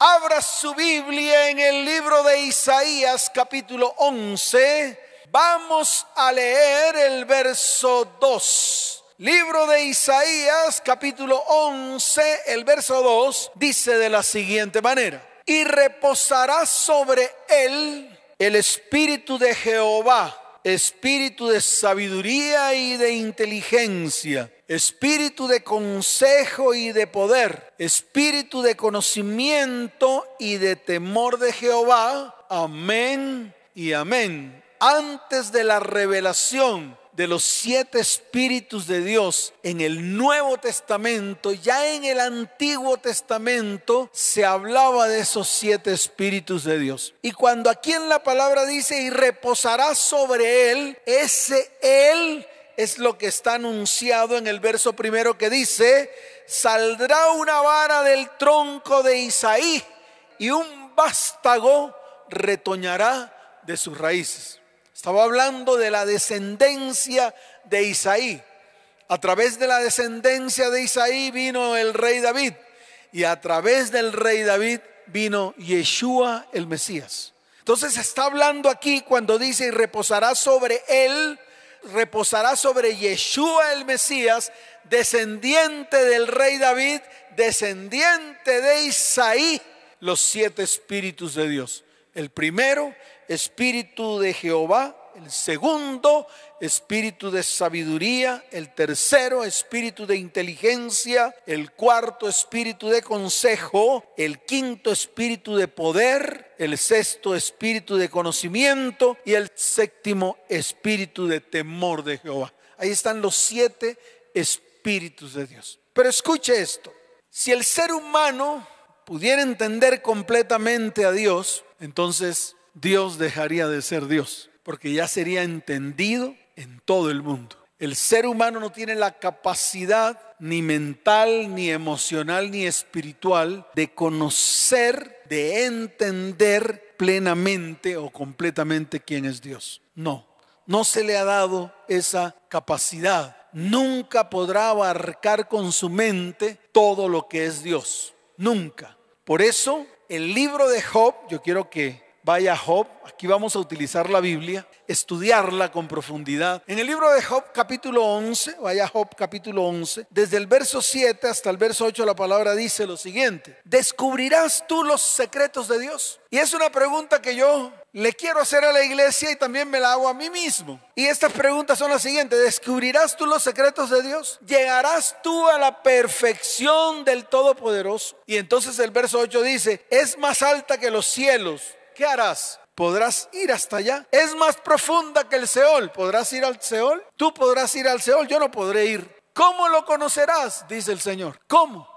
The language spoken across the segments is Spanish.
Abra su Biblia en el libro de Isaías capítulo 11. Vamos a leer el verso 2. Libro de Isaías capítulo 11, el verso 2 dice de la siguiente manera. Y reposará sobre él el espíritu de Jehová espíritu de sabiduría y de inteligencia, espíritu de consejo y de poder, espíritu de conocimiento y de temor de Jehová. Amén y amén. Antes de la revelación de los siete espíritus de Dios en el Nuevo Testamento, ya en el Antiguo Testamento se hablaba de esos siete espíritus de Dios. Y cuando aquí en la palabra dice y reposará sobre él, ese él es lo que está anunciado en el verso primero que dice, saldrá una vara del tronco de Isaí y un vástago retoñará de sus raíces. Estaba hablando de la descendencia de Isaí. A través de la descendencia de Isaí vino el rey David y a través del rey David vino Yeshua el Mesías. Entonces está hablando aquí cuando dice y reposará sobre él, reposará sobre Yeshua el Mesías, descendiente del rey David, descendiente de Isaí, los siete espíritus de Dios. El primero espíritu de Jehová, el segundo, espíritu de sabiduría, el tercero, espíritu de inteligencia, el cuarto, espíritu de consejo, el quinto, espíritu de poder, el sexto, espíritu de conocimiento y el séptimo, espíritu de temor de Jehová. Ahí están los siete espíritus de Dios. Pero escuche esto, si el ser humano pudiera entender completamente a Dios, entonces Dios dejaría de ser Dios, porque ya sería entendido en todo el mundo. El ser humano no tiene la capacidad ni mental, ni emocional, ni espiritual de conocer, de entender plenamente o completamente quién es Dios. No, no se le ha dado esa capacidad. Nunca podrá abarcar con su mente todo lo que es Dios. Nunca. Por eso, el libro de Job, yo quiero que vaya Job, aquí vamos a utilizar la Biblia, estudiarla con profundidad. En el libro de Job capítulo 11, vaya Job capítulo 11, desde el verso 7 hasta el verso 8 la palabra dice lo siguiente, ¿descubrirás tú los secretos de Dios? Y es una pregunta que yo le quiero hacer a la iglesia y también me la hago a mí mismo. Y estas preguntas son las siguientes. ¿Descubrirás tú los secretos de Dios? ¿Llegarás tú a la perfección del Todopoderoso? Y entonces el verso 8 dice, es más alta que los cielos ¿qué harás? ¿Podrás ir hasta allá? Es más profunda que el Seol. ¿Podrás ir al Seol? Tú podrás ir al Seol, yo no podré ir. ¿Cómo lo conocerás? Dice el Señor. ¿Cómo?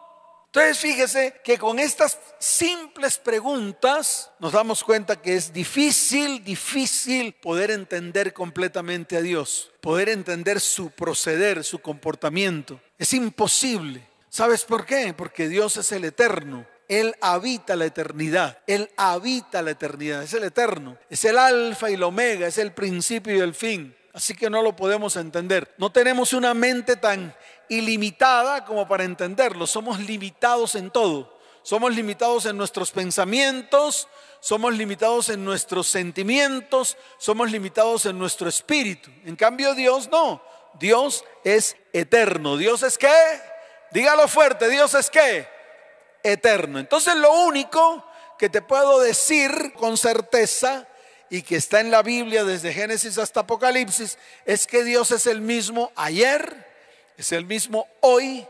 Entonces fíjese que con estas simples preguntas nos damos cuenta que es difícil, difícil poder entender completamente a Dios, poder entender su proceder, su comportamiento. Es imposible. ¿Sabes por qué? Porque Dios es el eterno. Él habita la eternidad. Él habita la eternidad. Es el eterno. Es el alfa y el omega. Es el principio y el fin. Así que no lo podemos entender. No tenemos una mente tan ilimitada como para entenderlo. Somos limitados en todo. Somos limitados en nuestros pensamientos, somos limitados en nuestros sentimientos, somos limitados en nuestro espíritu. En cambio Dios no. Dios es eterno. Dios es qué? Dígalo fuerte. Dios es qué? Eterno. Entonces lo único que te puedo decir con certeza y que está en la Biblia desde Génesis hasta Apocalipsis es que Dios es el mismo ayer, es el mismo hoy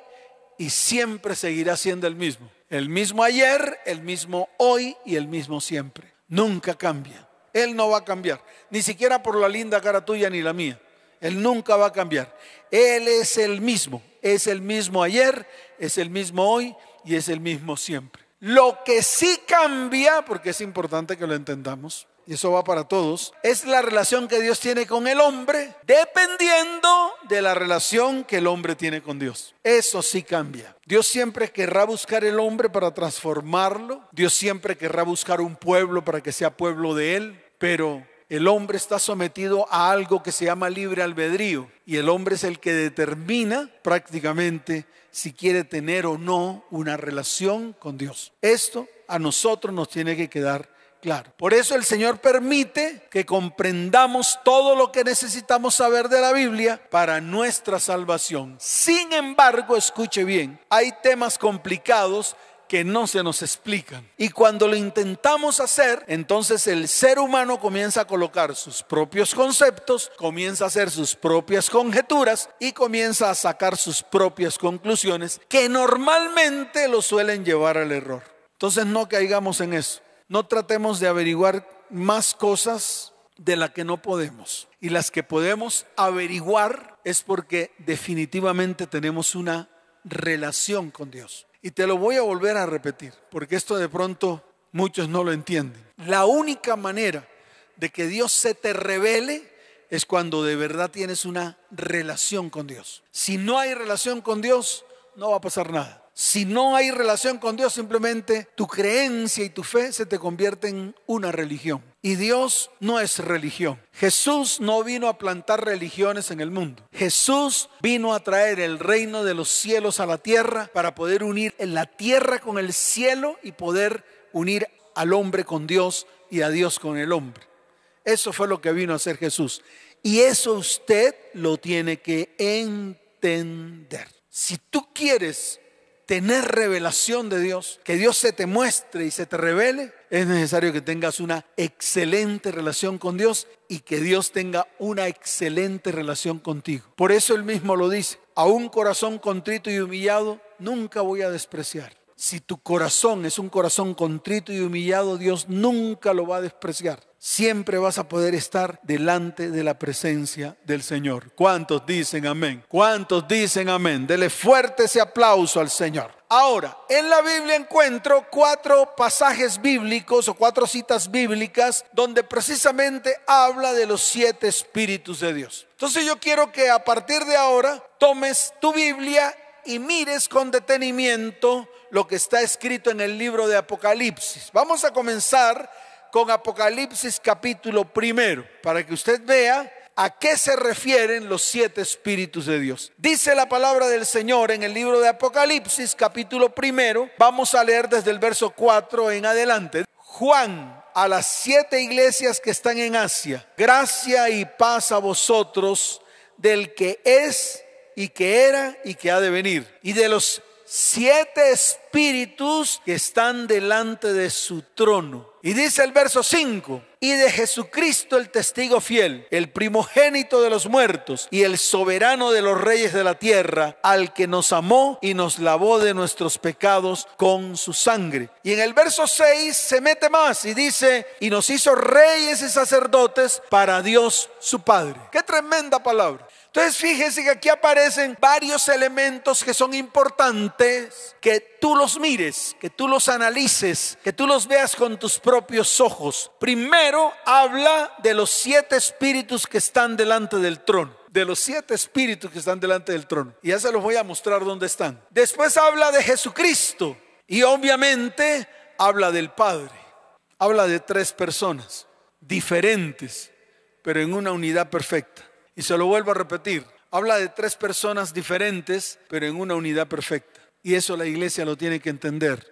y siempre seguirá siendo el mismo. El mismo ayer, el mismo hoy y el mismo siempre. Nunca cambia. Él no va a cambiar, ni siquiera por la linda cara tuya ni la mía. Él nunca va a cambiar. Él es el mismo, es el mismo ayer, es el mismo hoy y es el mismo siempre. Lo que sí cambia, porque es importante que lo entendamos, y eso va para todos, es la relación que Dios tiene con el hombre, dependiendo de la relación que el hombre tiene con Dios. Eso sí cambia. Dios siempre querrá buscar el hombre para transformarlo, Dios siempre querrá buscar un pueblo para que sea pueblo de él, pero el hombre está sometido a algo que se llama libre albedrío y el hombre es el que determina prácticamente si quiere tener o no una relación con Dios. Esto a nosotros nos tiene que quedar claro. Por eso el Señor permite que comprendamos todo lo que necesitamos saber de la Biblia para nuestra salvación. Sin embargo, escuche bien, hay temas complicados que no se nos explican. Y cuando lo intentamos hacer, entonces el ser humano comienza a colocar sus propios conceptos, comienza a hacer sus propias conjeturas y comienza a sacar sus propias conclusiones que normalmente lo suelen llevar al error. Entonces no caigamos en eso. No tratemos de averiguar más cosas de las que no podemos. Y las que podemos averiguar es porque definitivamente tenemos una relación con Dios. Y te lo voy a volver a repetir, porque esto de pronto muchos no lo entienden. La única manera de que Dios se te revele es cuando de verdad tienes una relación con Dios. Si no hay relación con Dios, no va a pasar nada. Si no hay relación con Dios, simplemente tu creencia y tu fe se te convierte en una religión. Y Dios no es religión. Jesús no vino a plantar religiones en el mundo. Jesús vino a traer el reino de los cielos a la tierra para poder unir la tierra con el cielo y poder unir al hombre con Dios y a Dios con el hombre. Eso fue lo que vino a hacer Jesús. Y eso usted lo tiene que entender. Si tú quieres tener revelación de Dios, que Dios se te muestre y se te revele, es necesario que tengas una excelente relación con Dios y que Dios tenga una excelente relación contigo. Por eso él mismo lo dice, a un corazón contrito y humillado nunca voy a despreciar. Si tu corazón es un corazón contrito y humillado, Dios nunca lo va a despreciar siempre vas a poder estar delante de la presencia del Señor. ¿Cuántos dicen amén? ¿Cuántos dicen amén? Dele fuerte ese aplauso al Señor. Ahora, en la Biblia encuentro cuatro pasajes bíblicos o cuatro citas bíblicas donde precisamente habla de los siete espíritus de Dios. Entonces yo quiero que a partir de ahora tomes tu Biblia y mires con detenimiento lo que está escrito en el libro de Apocalipsis. Vamos a comenzar con Apocalipsis capítulo primero, para que usted vea a qué se refieren los siete espíritus de Dios. Dice la palabra del Señor en el libro de Apocalipsis capítulo primero, vamos a leer desde el verso 4 en adelante. Juan, a las siete iglesias que están en Asia, gracia y paz a vosotros del que es y que era y que ha de venir, y de los siete espíritus que están delante de su trono. Y dice el verso 5, y de Jesucristo el testigo fiel, el primogénito de los muertos y el soberano de los reyes de la tierra, al que nos amó y nos lavó de nuestros pecados con su sangre. Y en el verso 6 se mete más y dice, y nos hizo reyes y sacerdotes para Dios su Padre. Qué tremenda palabra. Entonces fíjese que aquí aparecen varios elementos que son importantes, que tú los mires, que tú los analices, que tú los veas con tus propios ojos. Primero habla de los siete espíritus que están delante del trono de los siete espíritus que están delante del trono. Y ya se los voy a mostrar dónde están. Después habla de Jesucristo y obviamente habla del Padre. Habla de tres personas diferentes, pero en una unidad perfecta. Y se lo vuelvo a repetir. Habla de tres personas diferentes, pero en una unidad perfecta. Y eso la iglesia lo tiene que entender.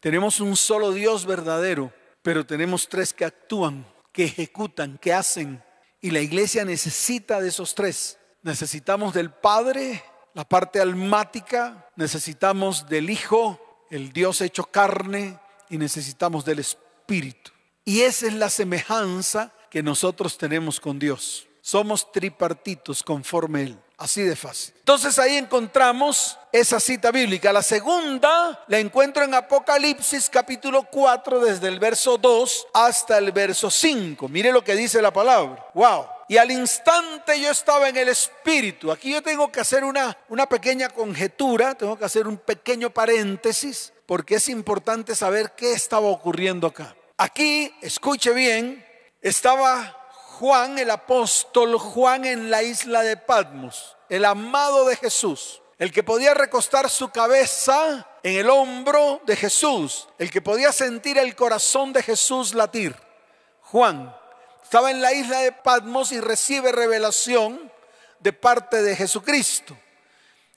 Tenemos un solo Dios verdadero, pero tenemos tres que actúan, que ejecutan, que hacen. Y la iglesia necesita de esos tres. Necesitamos del Padre, la parte almática, necesitamos del Hijo, el Dios hecho carne, y necesitamos del Espíritu. Y esa es la semejanza que nosotros tenemos con Dios. Somos tripartitos conforme Él. Así de fácil. Entonces ahí encontramos esa cita bíblica. La segunda la encuentro en Apocalipsis capítulo 4 desde el verso 2 hasta el verso 5. Mire lo que dice la palabra. Wow. Y al instante yo estaba en el espíritu. Aquí yo tengo que hacer una, una pequeña conjetura, tengo que hacer un pequeño paréntesis, porque es importante saber qué estaba ocurriendo acá. Aquí, escuche bien, estaba Juan el apóstol, Juan en la isla de Patmos, el amado de Jesús, el que podía recostar su cabeza en el hombro de Jesús, el que podía sentir el corazón de Jesús latir. Juan, estaba en la isla de Patmos y recibe revelación de parte de Jesucristo.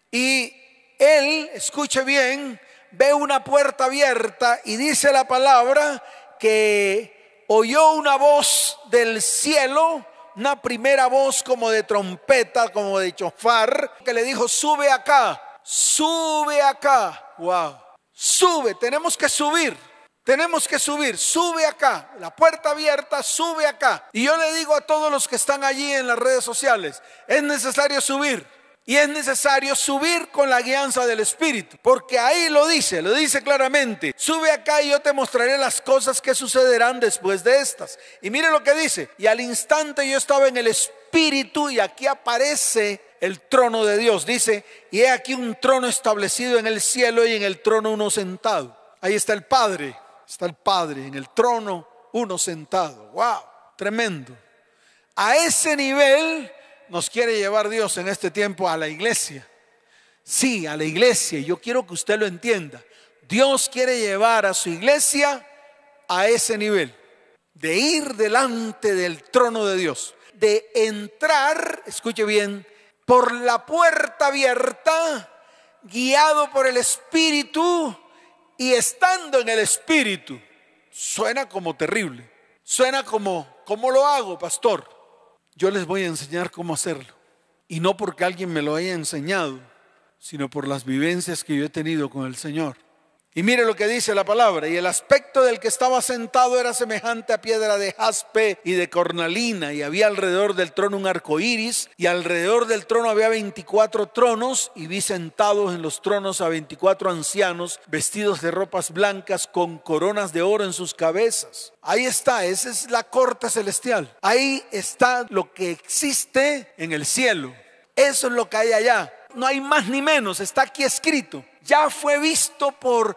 Y él, escuche bien, ve una puerta abierta y dice la palabra que oyó una voz del cielo, una primera voz como de trompeta, como de chofar, que le dijo, sube acá, sube acá. Wow, sube, tenemos que subir. Tenemos que subir, sube acá, la puerta abierta, sube acá. Y yo le digo a todos los que están allí en las redes sociales, es necesario subir. Y es necesario subir con la guianza del Espíritu, porque ahí lo dice, lo dice claramente. Sube acá y yo te mostraré las cosas que sucederán después de estas. Y mire lo que dice, y al instante yo estaba en el Espíritu y aquí aparece el trono de Dios. Dice, y he aquí un trono establecido en el cielo y en el trono uno sentado. Ahí está el Padre, está el Padre, en el trono uno sentado. ¡Wow! Tremendo. A ese nivel nos quiere llevar Dios en este tiempo a la iglesia. Sí, a la iglesia. Yo quiero que usted lo entienda. Dios quiere llevar a su iglesia a ese nivel. De ir delante del trono de Dios. De entrar, escuche bien, por la puerta abierta, guiado por el Espíritu y estando en el Espíritu. Suena como terrible. Suena como, ¿cómo lo hago, pastor? Yo les voy a enseñar cómo hacerlo. Y no porque alguien me lo haya enseñado, sino por las vivencias que yo he tenido con el Señor. Y mire lo que dice la palabra. Y el aspecto del que estaba sentado era semejante a piedra de jaspe y de cornalina. Y había alrededor del trono un arco iris. Y alrededor del trono había 24 tronos. Y vi sentados en los tronos a 24 ancianos vestidos de ropas blancas con coronas de oro en sus cabezas. Ahí está, esa es la corte celestial. Ahí está lo que existe en el cielo. Eso es lo que hay allá. No hay más ni menos, está aquí escrito ya fue visto por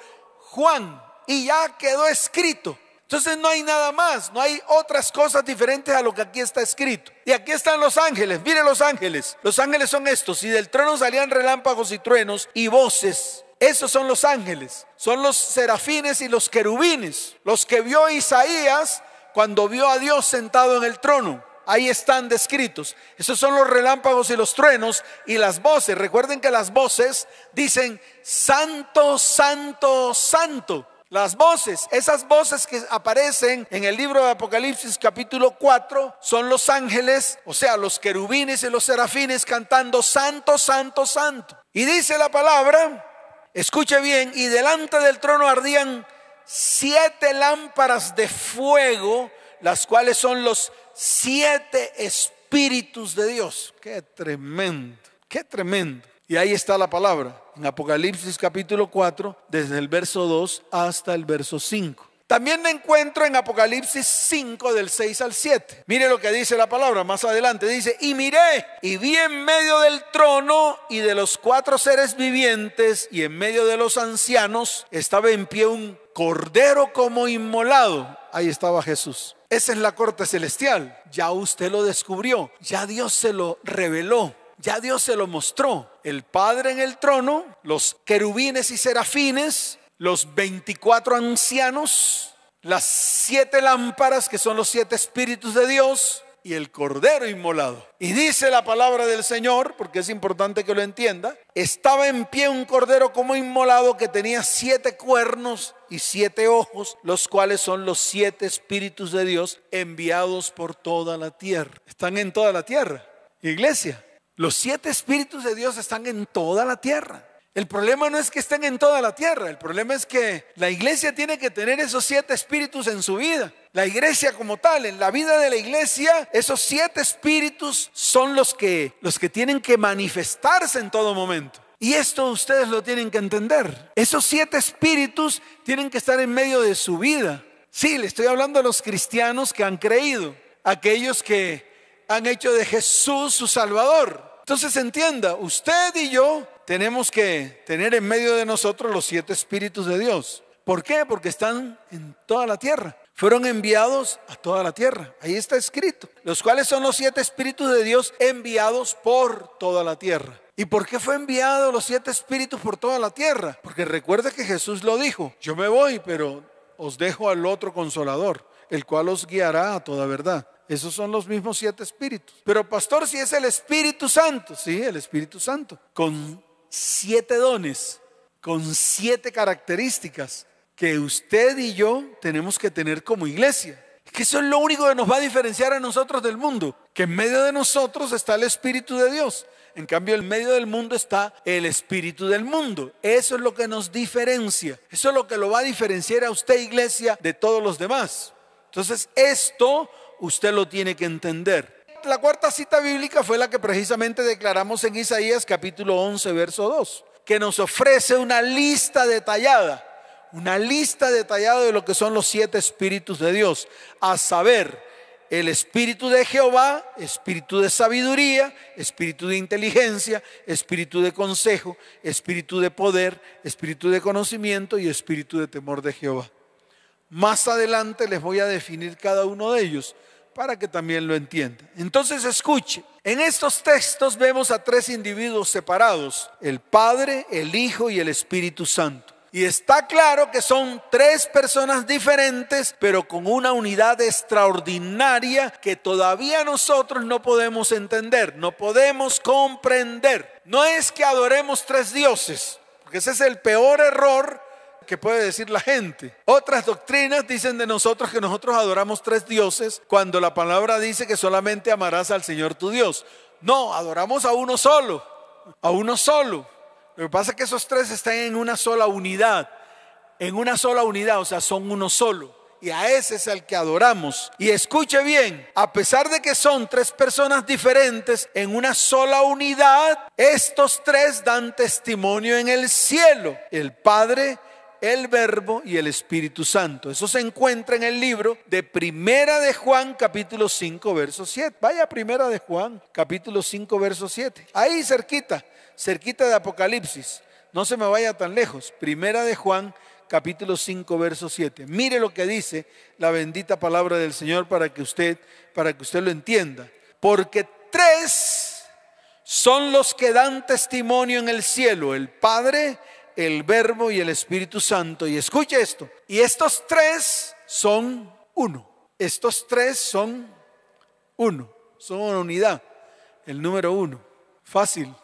Juan y ya quedó escrito. Entonces no hay nada más, no hay otras cosas diferentes a lo que aquí está escrito. Y aquí están los ángeles, mire los ángeles. Los ángeles son estos, y del trono salían relámpagos y truenos y voces. Esos son los ángeles, son los serafines y los querubines, los que vio Isaías cuando vio a Dios sentado en el trono ahí están descritos. Esos son los relámpagos y los truenos y las voces. Recuerden que las voces dicen santo, santo, santo. Las voces, esas voces que aparecen en el libro de Apocalipsis capítulo 4 son los ángeles, o sea, los querubines y los serafines cantando santo, santo, santo. Y dice la palabra, escuche bien, y delante del trono ardían siete lámparas de fuego, las cuales son los siete espíritus de Dios. Qué tremendo, qué tremendo. Y ahí está la palabra, en Apocalipsis capítulo 4, desde el verso 2 hasta el verso 5. También me encuentro en Apocalipsis 5 del 6 al 7. Mire lo que dice la palabra más adelante. Dice, y miré y vi en medio del trono y de los cuatro seres vivientes y en medio de los ancianos estaba en pie un cordero como inmolado. Ahí estaba Jesús. Esa es la corte celestial. Ya usted lo descubrió. Ya Dios se lo reveló. Ya Dios se lo mostró. El Padre en el trono, los querubines y serafines, los 24 ancianos, las siete lámparas que son los siete espíritus de Dios y el cordero inmolado. Y dice la palabra del Señor, porque es importante que lo entienda, estaba en pie un cordero como inmolado que tenía siete cuernos y siete ojos, los cuales son los siete espíritus de Dios enviados por toda la tierra. Están en toda la tierra. Iglesia, los siete espíritus de Dios están en toda la tierra. El problema no es que estén en toda la tierra, el problema es que la iglesia tiene que tener esos siete espíritus en su vida. La iglesia como tal, en la vida de la iglesia, esos siete espíritus son los que los que tienen que manifestarse en todo momento. Y esto ustedes lo tienen que entender. Esos siete espíritus tienen que estar en medio de su vida. Sí, le estoy hablando a los cristianos que han creído, aquellos que han hecho de Jesús su Salvador. Entonces entienda, usted y yo tenemos que tener en medio de nosotros los siete espíritus de Dios. ¿Por qué? Porque están en toda la tierra. Fueron enviados a toda la tierra. Ahí está escrito. Los cuales son los siete espíritus de Dios enviados por toda la tierra. ¿Y por qué fue enviado los siete espíritus por toda la tierra? Porque recuerda que Jesús lo dijo. Yo me voy, pero os dejo al otro consolador, el cual os guiará a toda verdad. Esos son los mismos siete espíritus. Pero pastor, si es el Espíritu Santo, sí, el Espíritu Santo, con siete dones, con siete características que usted y yo tenemos que tener como iglesia. Que eso es lo único que nos va a diferenciar a nosotros del mundo, que en medio de nosotros está el Espíritu de Dios. En cambio, en medio del mundo está el espíritu del mundo. Eso es lo que nos diferencia. Eso es lo que lo va a diferenciar a usted, iglesia, de todos los demás. Entonces, esto usted lo tiene que entender. La cuarta cita bíblica fue la que precisamente declaramos en Isaías capítulo 11, verso 2, que nos ofrece una lista detallada, una lista detallada de lo que son los siete espíritus de Dios, a saber, el espíritu de Jehová, espíritu de sabiduría, espíritu de inteligencia, espíritu de consejo, espíritu de poder, espíritu de conocimiento y espíritu de temor de Jehová. Más adelante les voy a definir cada uno de ellos para que también lo entienda. Entonces escuche, en estos textos vemos a tres individuos separados, el Padre, el Hijo y el Espíritu Santo. Y está claro que son tres personas diferentes, pero con una unidad extraordinaria que todavía nosotros no podemos entender, no podemos comprender. No es que adoremos tres dioses, porque ese es el peor error que puede decir la gente. Otras doctrinas dicen de nosotros que nosotros adoramos tres dioses cuando la palabra dice que solamente amarás al Señor tu Dios. No, adoramos a uno solo, a uno solo. Lo que pasa es que esos tres están en una sola unidad, en una sola unidad, o sea, son uno solo. Y a ese es el que adoramos. Y escuche bien, a pesar de que son tres personas diferentes en una sola unidad, estos tres dan testimonio en el cielo. El Padre, el Verbo y el Espíritu Santo. Eso se encuentra en el libro de Primera de Juan, capítulo 5, verso 7. Vaya Primera de Juan, capítulo 5, verso 7. Ahí cerquita cerquita de Apocalipsis. No se me vaya tan lejos. Primera de Juan, capítulo 5, verso 7. Mire lo que dice la bendita palabra del Señor para que usted, para que usted lo entienda. Porque tres son los que dan testimonio en el cielo, el Padre, el Verbo y el Espíritu Santo. Y escuche esto. Y estos tres son uno. Estos tres son uno. Son una unidad. El número uno. Fácil.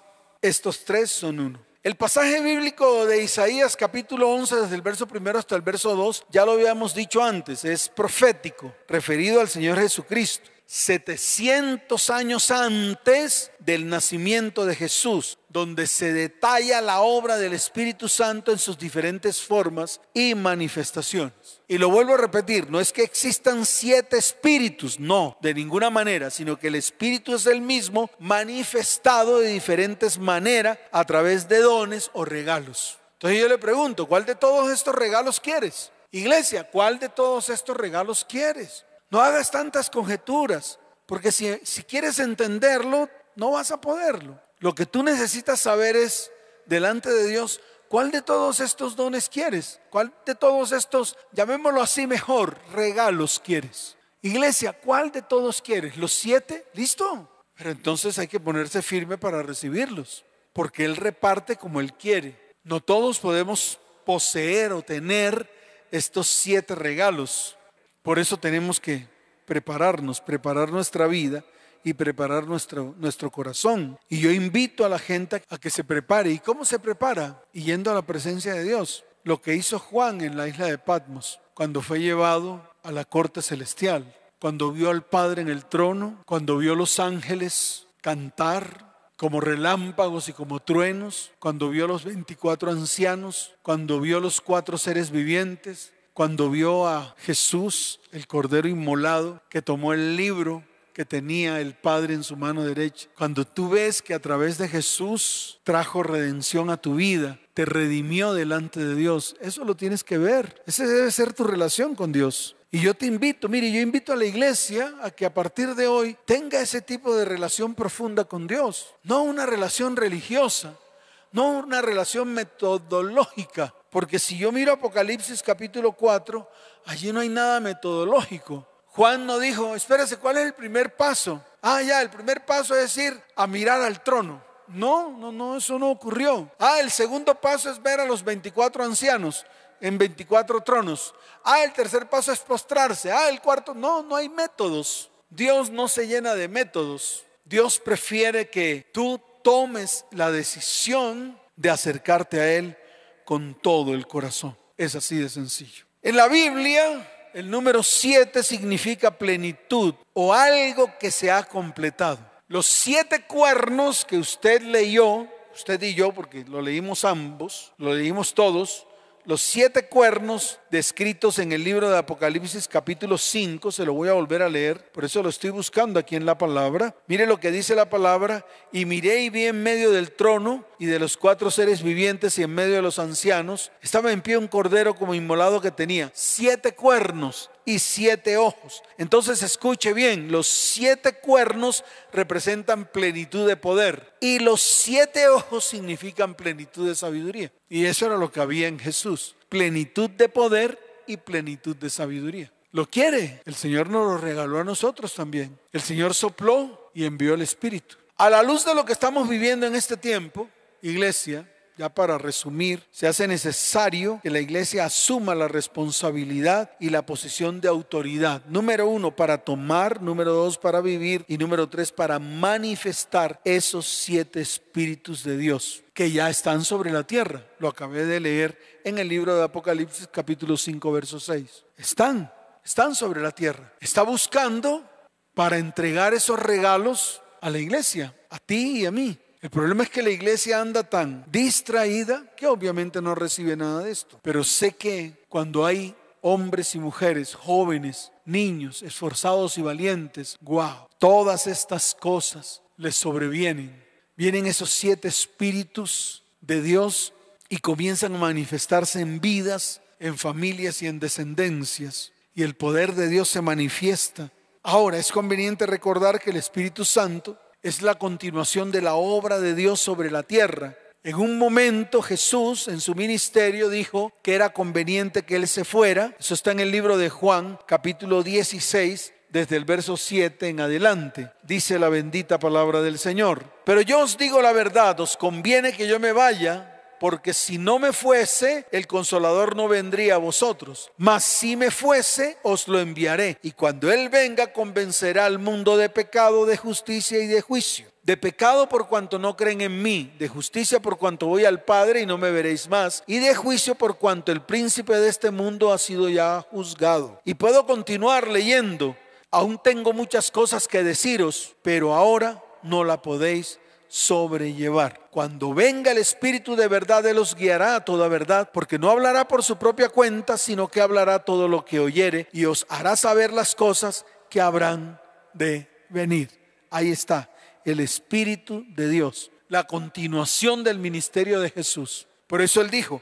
Estos tres son uno. El pasaje bíblico de Isaías capítulo 11, desde el verso primero hasta el verso 2, ya lo habíamos dicho antes, es profético, referido al Señor Jesucristo. 700 años antes del nacimiento de Jesús, donde se detalla la obra del Espíritu Santo en sus diferentes formas y manifestaciones. Y lo vuelvo a repetir, no es que existan siete espíritus, no, de ninguna manera, sino que el Espíritu es el mismo manifestado de diferentes maneras a través de dones o regalos. Entonces yo le pregunto, ¿cuál de todos estos regalos quieres? Iglesia, ¿cuál de todos estos regalos quieres? No hagas tantas conjeturas, porque si, quieres entenderlo, no vas a poderlo. Lo que tú necesitas saber es, delante de Dios, ¿cuál de todos estos dones quieres? ¿Cuál de todos estos, llamémoslo así mejor, regalos quieres? Iglesia, ¿cuál de todos quieres? ¿Los siete? ¿Listo? Pero entonces hay que ponerse firme para recibirlos, porque Él reparte como Él quiere. No todos podemos poseer o tener estos siete regalos. Por eso tenemos que prepararnos, preparar nuestra vida y preparar nuestro, nuestro corazón. Y yo invito a la gente a que se prepare. ¿Y cómo se prepara? yendo a la presencia de Dios. Lo que hizo Juan en la isla de Patmos, cuando fue llevado a la corte celestial, cuando vio al Padre en el trono, cuando vio los ángeles cantar como relámpagos y como truenos, cuando vio los 24 ancianos, cuando vio los cuatro seres vivientes, cuando vio a Jesús, el Cordero inmolado, que tomó el libro que tenía el Padre en su mano derecha. Cuando tú ves que a través de Jesús trajo redención a tu vida, te redimió delante de Dios, eso lo tienes que ver. Esa debe ser tu relación con Dios. Y yo te invito, mire, yo invito a la iglesia a que a partir de hoy tenga ese tipo de relación profunda con Dios, no una relación religiosa, no una relación metodológica, porque si yo miro Apocalipsis capítulo 4, allí no hay nada metodológico. Juan no dijo, espérese, ¿cuál es el primer paso? Ah, ya, el primer paso es ir a mirar al trono. No, no, no, eso no ocurrió. Ah, el segundo paso es ver a los 24 ancianos en 24 tronos. Ah, el tercer paso es postrarse. Ah, el cuarto, no, no hay métodos. Dios no se llena de métodos. Dios prefiere que tú tomes la decisión de acercarte a Él con todo el corazón. Es así de sencillo. En la Biblia, el número 7 significa plenitud o algo que se ha completado. Los siete cuernos que usted leyó, usted y yo, porque lo leímos ambos, lo leímos todos, los siete cuernos descritos en el libro de Apocalipsis capítulo 5, se lo voy a volver a leer, por eso lo estoy buscando aquí en la palabra. Mire lo que dice la palabra, y miré y vi en medio del trono y de los cuatro seres vivientes y en medio de los ancianos, estaba en pie un cordero como inmolado que tenía siete cuernos y siete ojos. Entonces escuche bien, los siete cuernos representan plenitud de poder y los siete ojos significan plenitud de sabiduría. Y eso era lo que había en Jesús, plenitud de poder y plenitud de sabiduría. Lo quiere, el Señor nos lo regaló a nosotros también. El Señor sopló y envió el Espíritu. A la luz de lo que estamos viviendo en este tiempo, iglesia, ya para resumir, se hace necesario que la iglesia asuma la responsabilidad y la posición de autoridad. Número uno, para tomar, número dos, para vivir y número tres, para manifestar esos siete espíritus de Dios que ya están sobre la tierra. Lo acabé de leer en el libro de Apocalipsis capítulo 5, verso 6. Están, están sobre la tierra. Está buscando para entregar esos regalos a la iglesia, a ti y a mí. El problema es que la iglesia anda tan distraída que obviamente no recibe nada de esto. Pero sé que cuando hay hombres y mujeres, jóvenes, niños, esforzados y valientes, wow, todas estas cosas les sobrevienen. Vienen esos siete espíritus de Dios y comienzan a manifestarse en vidas, en familias y en descendencias. Y el poder de Dios se manifiesta. Ahora es conveniente recordar que el Espíritu Santo es la continuación de la obra de Dios sobre la tierra. En un momento Jesús en su ministerio dijo que era conveniente que Él se fuera. Eso está en el libro de Juan, capítulo 16, desde el verso 7 en adelante. Dice la bendita palabra del Señor. Pero yo os digo la verdad, os conviene que yo me vaya porque si no me fuese, el consolador no vendría a vosotros. Mas si me fuese, os lo enviaré. Y cuando Él venga, convencerá al mundo de pecado, de justicia y de juicio. De pecado por cuanto no creen en mí, de justicia por cuanto voy al Padre y no me veréis más, y de juicio por cuanto el príncipe de este mundo ha sido ya juzgado. Y puedo continuar leyendo. Aún tengo muchas cosas que deciros, pero ahora no la podéis sobrellevar. Cuando venga el Espíritu de verdad, Él los guiará a toda verdad, porque no hablará por su propia cuenta, sino que hablará todo lo que oyere y os hará saber las cosas que habrán de venir. Ahí está, el Espíritu de Dios, la continuación del ministerio de Jesús. Por eso Él dijo,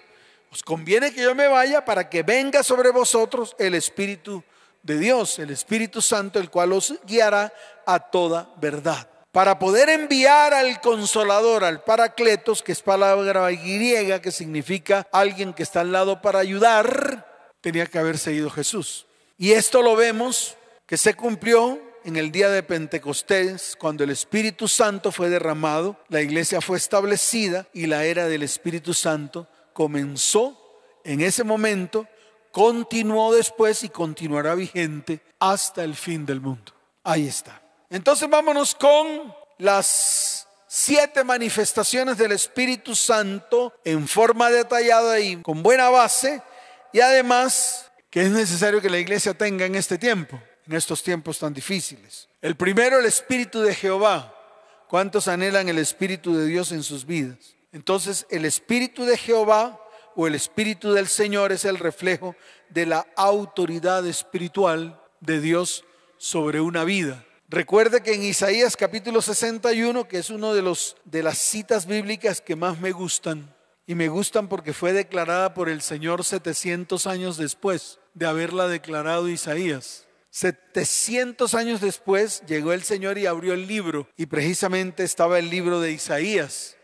os conviene que yo me vaya para que venga sobre vosotros el Espíritu de Dios, el Espíritu Santo, el cual os guiará a toda verdad para poder enviar al consolador, al paracletos, que es palabra griega que significa alguien que está al lado para ayudar, tenía que haber seguido Jesús. Y esto lo vemos que se cumplió en el día de Pentecostés, cuando el Espíritu Santo fue derramado, la iglesia fue establecida y la era del Espíritu Santo comenzó en ese momento, continuó después y continuará vigente hasta el fin del mundo. Ahí está. Entonces vámonos con las siete manifestaciones del Espíritu Santo en forma detallada y con buena base y además que es necesario que la iglesia tenga en este tiempo, en estos tiempos tan difíciles. El primero, el Espíritu de Jehová. ¿Cuántos anhelan el Espíritu de Dios en sus vidas? Entonces, el Espíritu de Jehová o el Espíritu del Señor es el reflejo de la autoridad espiritual de Dios sobre una vida. Recuerde que en Isaías capítulo 61, que es uno de de las citas bíblicas que más me gustan, y me gustan porque fue declarada por el Señor 700 años después de haberla declarado Isaías. 700 años después llegó el Señor y abrió el libro, y precisamente estaba el libro de Isaías,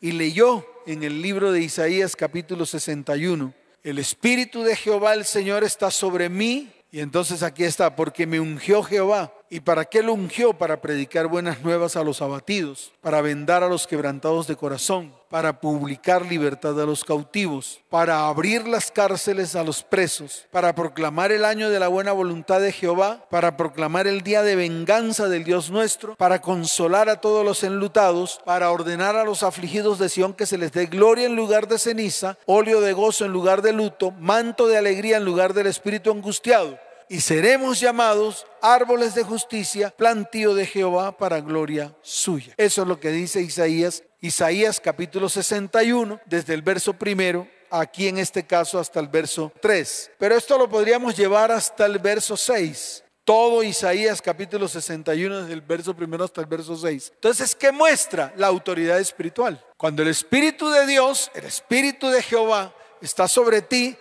y leyó en el libro de Isaías capítulo 61, el Espíritu de Jehová el Señor está sobre mí, y entonces aquí está, porque me ungió Jehová ¿Y para qué lo ungió? Para predicar buenas nuevas a los abatidos, para vendar a los quebrantados de corazón, para publicar libertad a los cautivos, para abrir las cárceles a los presos, para proclamar el año de la buena voluntad de Jehová, para proclamar el día de venganza del Dios nuestro, para consolar a todos los enlutados, para ordenar a los afligidos de Sión que se les dé gloria en lugar de ceniza, óleo de gozo en lugar de luto, manto de alegría en lugar del espíritu angustiado y seremos llamados árboles de justicia, plantío de Jehová para gloria suya. Eso es lo que dice Isaías, Isaías capítulo 61, desde el verso primero aquí en este caso hasta el verso 3. Pero esto lo podríamos llevar hasta el verso 6. Todo Isaías capítulo 61 desde el verso primero hasta el verso 6. Entonces, ¿qué muestra la autoridad espiritual? Cuando el Espíritu de Dios, el Espíritu de Jehová está sobre ti,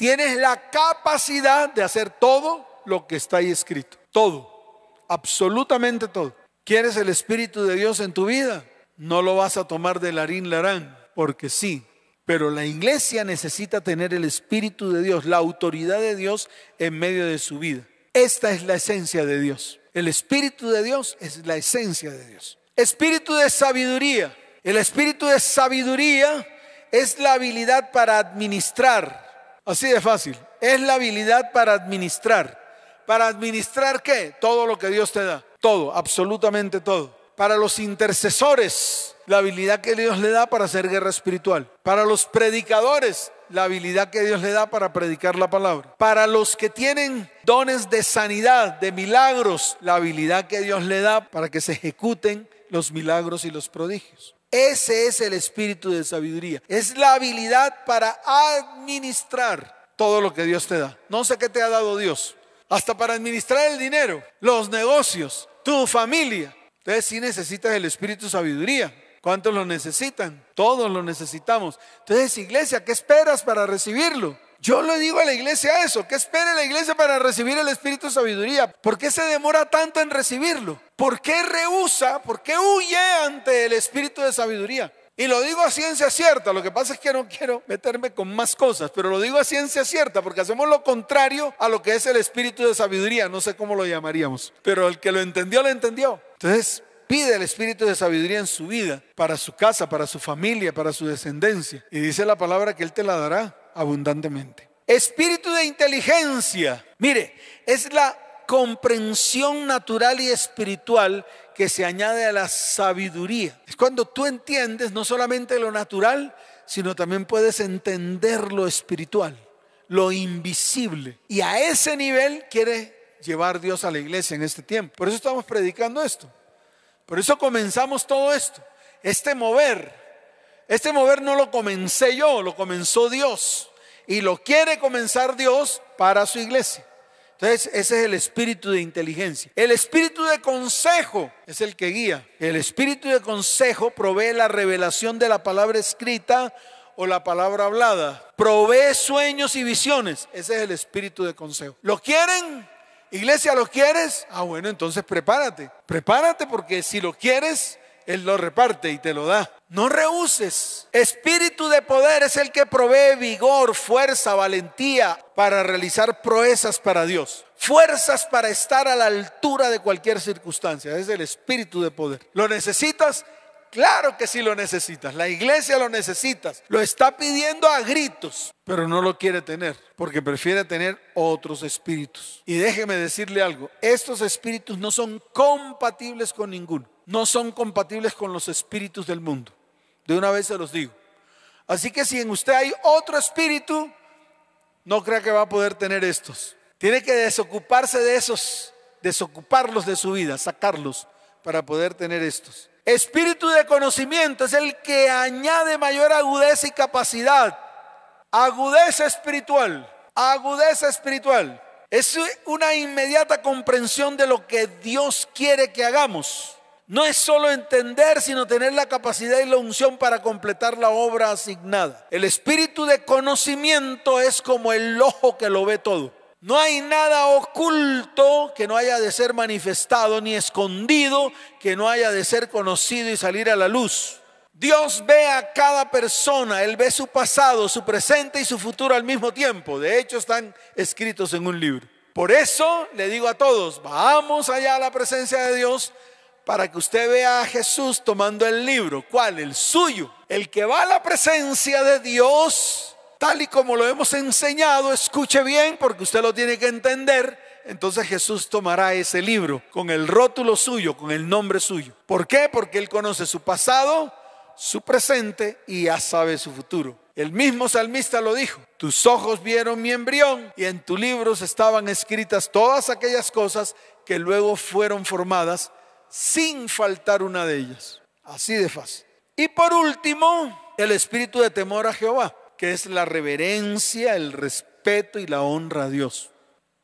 tienes la capacidad de hacer todo lo que está ahí escrito. Todo, absolutamente todo. ¿Quieres el Espíritu de Dios en tu vida? No lo vas a tomar de larín larán, porque sí. Pero la iglesia necesita tener el Espíritu de Dios, la autoridad de Dios en medio de su vida. Esta es la esencia de Dios. El Espíritu de Dios es la esencia de Dios. Espíritu de sabiduría. El espíritu de sabiduría es la habilidad para administrar, Así de fácil. Es la habilidad para administrar. ¿Para administrar qué? Todo lo que Dios te da. Todo, absolutamente todo. Para los intercesores, la habilidad que Dios le da para hacer guerra espiritual. Para los predicadores, la habilidad que Dios le da para predicar la palabra. Para los que tienen dones de sanidad, de milagros, la habilidad que Dios le da para que se ejecuten los milagros y los prodigios. Ese es el espíritu de sabiduría. Es la habilidad para administrar todo lo que Dios te da. No sé qué te ha dado Dios. Hasta para administrar el dinero, los negocios, tu familia. Entonces sí necesitas el espíritu de sabiduría. ¿Cuántos lo necesitan? Todos lo necesitamos. Entonces, iglesia, ¿qué esperas para recibirlo? Yo le digo a la iglesia eso, ¿qué espera la iglesia para recibir el Espíritu de Sabiduría? ¿Por qué se demora tanto en recibirlo? ¿Por qué rehúsa? ¿Por qué huye ante el Espíritu de Sabiduría? Y lo digo a ciencia cierta, lo que pasa es que no quiero meterme con más cosas, pero lo digo a ciencia cierta porque hacemos lo contrario a lo que es el espíritu de sabiduría, no sé cómo lo llamaríamos, pero el que lo entendió, lo entendió. Entonces, pide el espíritu de sabiduría en su vida, para su casa, para su familia, para su descendencia. Y dice la palabra que Él te la dará abundantemente. Espíritu de inteligencia. Mire, es la comprensión natural y espiritual que se añade a la sabiduría. Es cuando tú entiendes no solamente lo natural, sino también puedes entender lo espiritual, lo invisible. Y a ese nivel quiere llevar Dios a la iglesia en este tiempo. Por eso estamos predicando esto. Por eso comenzamos todo esto. Este mover. Este mover no lo comencé yo, lo comenzó Dios y lo quiere comenzar Dios para su iglesia. Entonces, ese es el espíritu de inteligencia. El espíritu de consejo es el que guía. El espíritu de consejo provee la revelación de la palabra escrita o la palabra hablada. Provee sueños y visiones. Ese es el espíritu de consejo. ¿Lo quieren? Iglesia, ¿lo quieres? Ah, bueno, entonces prepárate. Prepárate porque si lo quieres, Él lo reparte y te lo da. No rehuses. Espíritu de poder es el que provee vigor, fuerza, valentía para realizar proezas para Dios. Fuerzas para estar a la altura de cualquier circunstancia. Es el espíritu de poder. ¿Lo necesitas? Claro que sí lo necesitas. La iglesia lo necesitas. Lo está pidiendo a gritos, pero no lo quiere tener porque prefiere tener otros espíritus. Y déjeme decirle algo. Estos espíritus no son compatibles con ninguno. No son compatibles con los espíritus del mundo. De una vez se los digo. Así que si en usted hay otro espíritu, no crea que va a poder tener estos. Tiene que desocuparse de esos, desocuparlos de su vida, sacarlos para poder tener estos. Espíritu de conocimiento es el que añade mayor agudeza y capacidad. Agudeza espiritual, agudeza espiritual. Es una inmediata comprensión de lo que Dios quiere que hagamos. No es solo entender, sino tener la capacidad y la unción para completar la obra asignada. El espíritu de conocimiento es como el ojo que lo ve todo. No hay nada oculto que no haya de ser manifestado, ni escondido que no haya de ser conocido y salir a la luz. Dios ve a cada persona, Él ve su pasado, su presente y su futuro al mismo tiempo. De hecho, están escritos en un libro. Por eso le digo a todos, vamos allá a la presencia de Dios para que usted vea a Jesús tomando el libro. ¿Cuál? El suyo. El que va a la presencia de Dios, tal y como lo hemos enseñado, escuche bien porque usted lo tiene que entender. Entonces Jesús tomará ese libro con el rótulo suyo, con el nombre suyo. ¿Por qué? Porque Él conoce su pasado, su presente y ya sabe su futuro. El mismo salmista lo dijo, tus ojos vieron mi embrión y en tu libro estaban escritas todas aquellas cosas que luego fueron formadas sin faltar una de ellas. Así de fácil. Y por último, el espíritu de temor a Jehová, que es la reverencia, el respeto y la honra a Dios.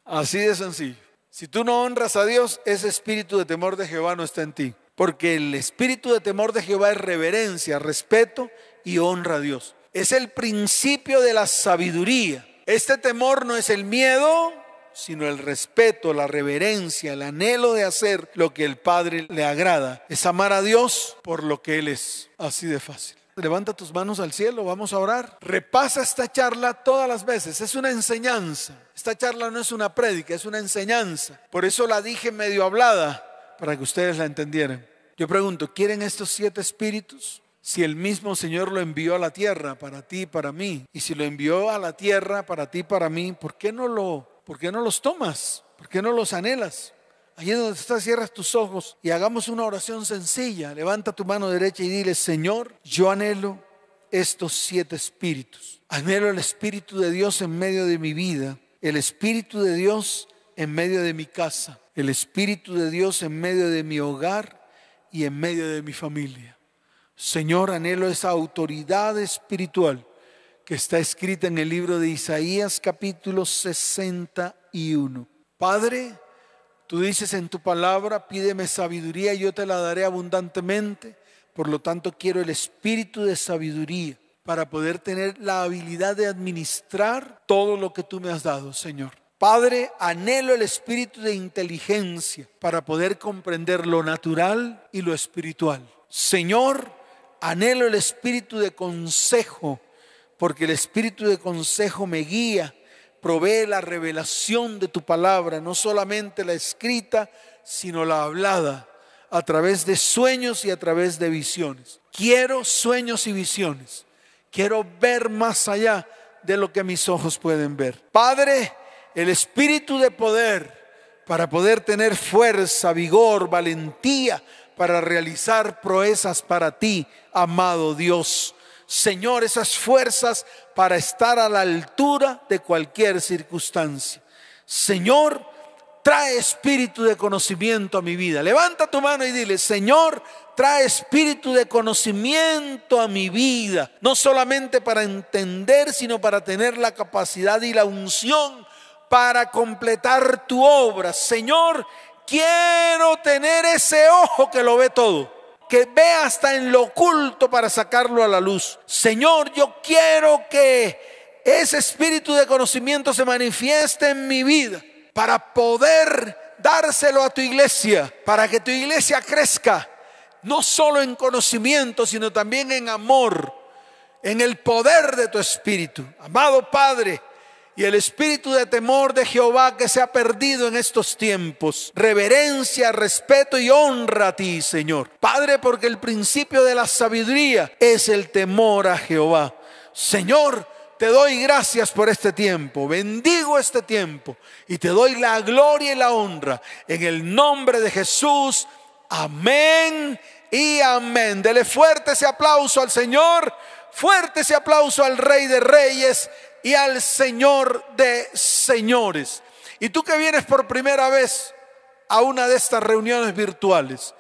Así de sencillo. Si tú no honras a Dios, ese espíritu de temor de Jehová no está en ti. Porque el espíritu de temor de Jehová es reverencia, respeto y honra a Dios. Es el principio de la sabiduría. Este temor no es el miedo, sino el respeto, la reverencia, el anhelo de hacer lo que el Padre le agrada. Es amar a Dios por lo que Él es. Así de fácil. Levanta tus manos al cielo, vamos a orar. Repasa esta charla todas las veces, es una enseñanza. Esta charla no es una prédica, es una enseñanza. Por eso la dije medio hablada, para que ustedes la entendieran. Yo pregunto, ¿quieren estos siete espíritus? Si el mismo Señor lo envió a la tierra para ti y para mí, y si lo envió a la tierra para ti y para mí, ¿por qué no lo ¿por qué no los tomas? ¿Por qué no los anhelas? Allí donde estás, cierras tus ojos y hagamos una oración sencilla. Levanta tu mano derecha y dile, Señor, yo anhelo estos siete espíritus. Anhelo el Espíritu de Dios en medio de mi vida, el Espíritu de Dios en medio de mi casa, el Espíritu de Dios en medio de mi hogar y en medio de mi familia. Señor, anhelo esa autoridad espiritual que está escrita en el libro de Isaías capítulo 61. Padre, tú dices en tu palabra, pídeme sabiduría y yo te la daré abundantemente. Por lo tanto, quiero el espíritu de sabiduría para poder tener la habilidad de administrar todo lo que tú me has dado, Señor. Padre, anhelo el espíritu de inteligencia para poder comprender lo natural y lo espiritual. Señor, anhelo el espíritu de consejo porque el espíritu de consejo me guía, provee la revelación de tu palabra, no solamente la escrita, sino la hablada, a través de sueños y a través de visiones. Quiero sueños y visiones. Quiero ver más allá de lo que mis ojos pueden ver. Padre, el espíritu de poder para poder tener fuerza, vigor, valentía para realizar proezas para ti, amado Dios. Señor, esas fuerzas para estar a la altura de cualquier circunstancia. Señor, trae espíritu de conocimiento a mi vida. Levanta tu mano y dile, Señor, trae espíritu de conocimiento a mi vida. No solamente para entender, sino para tener la capacidad y la unción para completar tu obra. Señor, quiero tener ese ojo que lo ve todo que ve hasta en lo oculto para sacarlo a la luz. Señor, yo quiero que ese espíritu de conocimiento se manifieste en mi vida para poder dárselo a tu iglesia, para que tu iglesia crezca, no solo en conocimiento, sino también en amor, en el poder de tu espíritu. Amado Padre, y el espíritu de temor de Jehová que se ha perdido en estos tiempos. Reverencia, respeto y honra a ti, Señor. Padre, porque el principio de la sabiduría es el temor a Jehová. Señor, te doy gracias por este tiempo, bendigo este tiempo y te doy la gloria y la honra en el nombre de Jesús. Amén y amén. Dele fuerte ese aplauso al Señor, fuerte ese aplauso al Rey de Reyes y al Señor de señores. Y tú que vienes por primera vez a una de estas reuniones virtuales,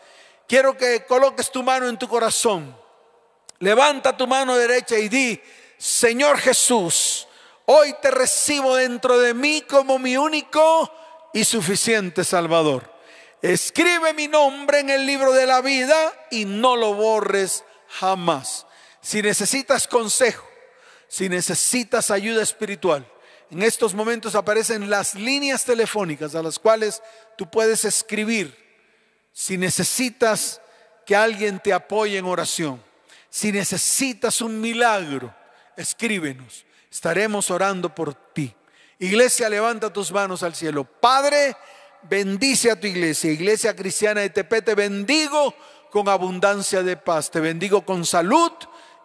quiero que coloques tu mano en tu corazón. Levanta tu mano derecha y di, Señor Jesús, hoy te recibo dentro de mí como mi único y suficiente Salvador. Escribe mi nombre en el libro de la vida y no lo borres jamás. Si necesitas consejo, si necesitas ayuda espiritual, en estos momentos aparecen las líneas telefónicas a las cuales tú puedes escribir. Si necesitas que alguien te apoye en oración, si necesitas un milagro, escríbenos. Estaremos orando por ti. Iglesia, levanta tus manos al cielo. Padre, bendice a tu iglesia. Iglesia cristiana de Tepe, te bendigo con abundancia de paz. Te bendigo con salud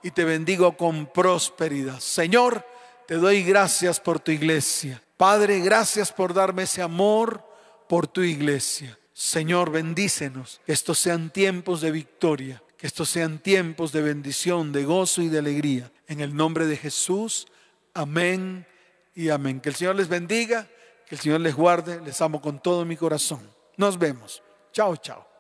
y te bendigo con prosperidad. Señor, te doy gracias por tu iglesia. Padre, gracias por darme ese amor por tu iglesia. Señor, bendícenos. Que estos sean tiempos de victoria. Que estos sean tiempos de bendición, de gozo y de alegría. En el nombre de Jesús. Amén y amén. Que el Señor les bendiga. Que el Señor les guarde. Les amo con todo mi corazón. Nos vemos. Chao, chao.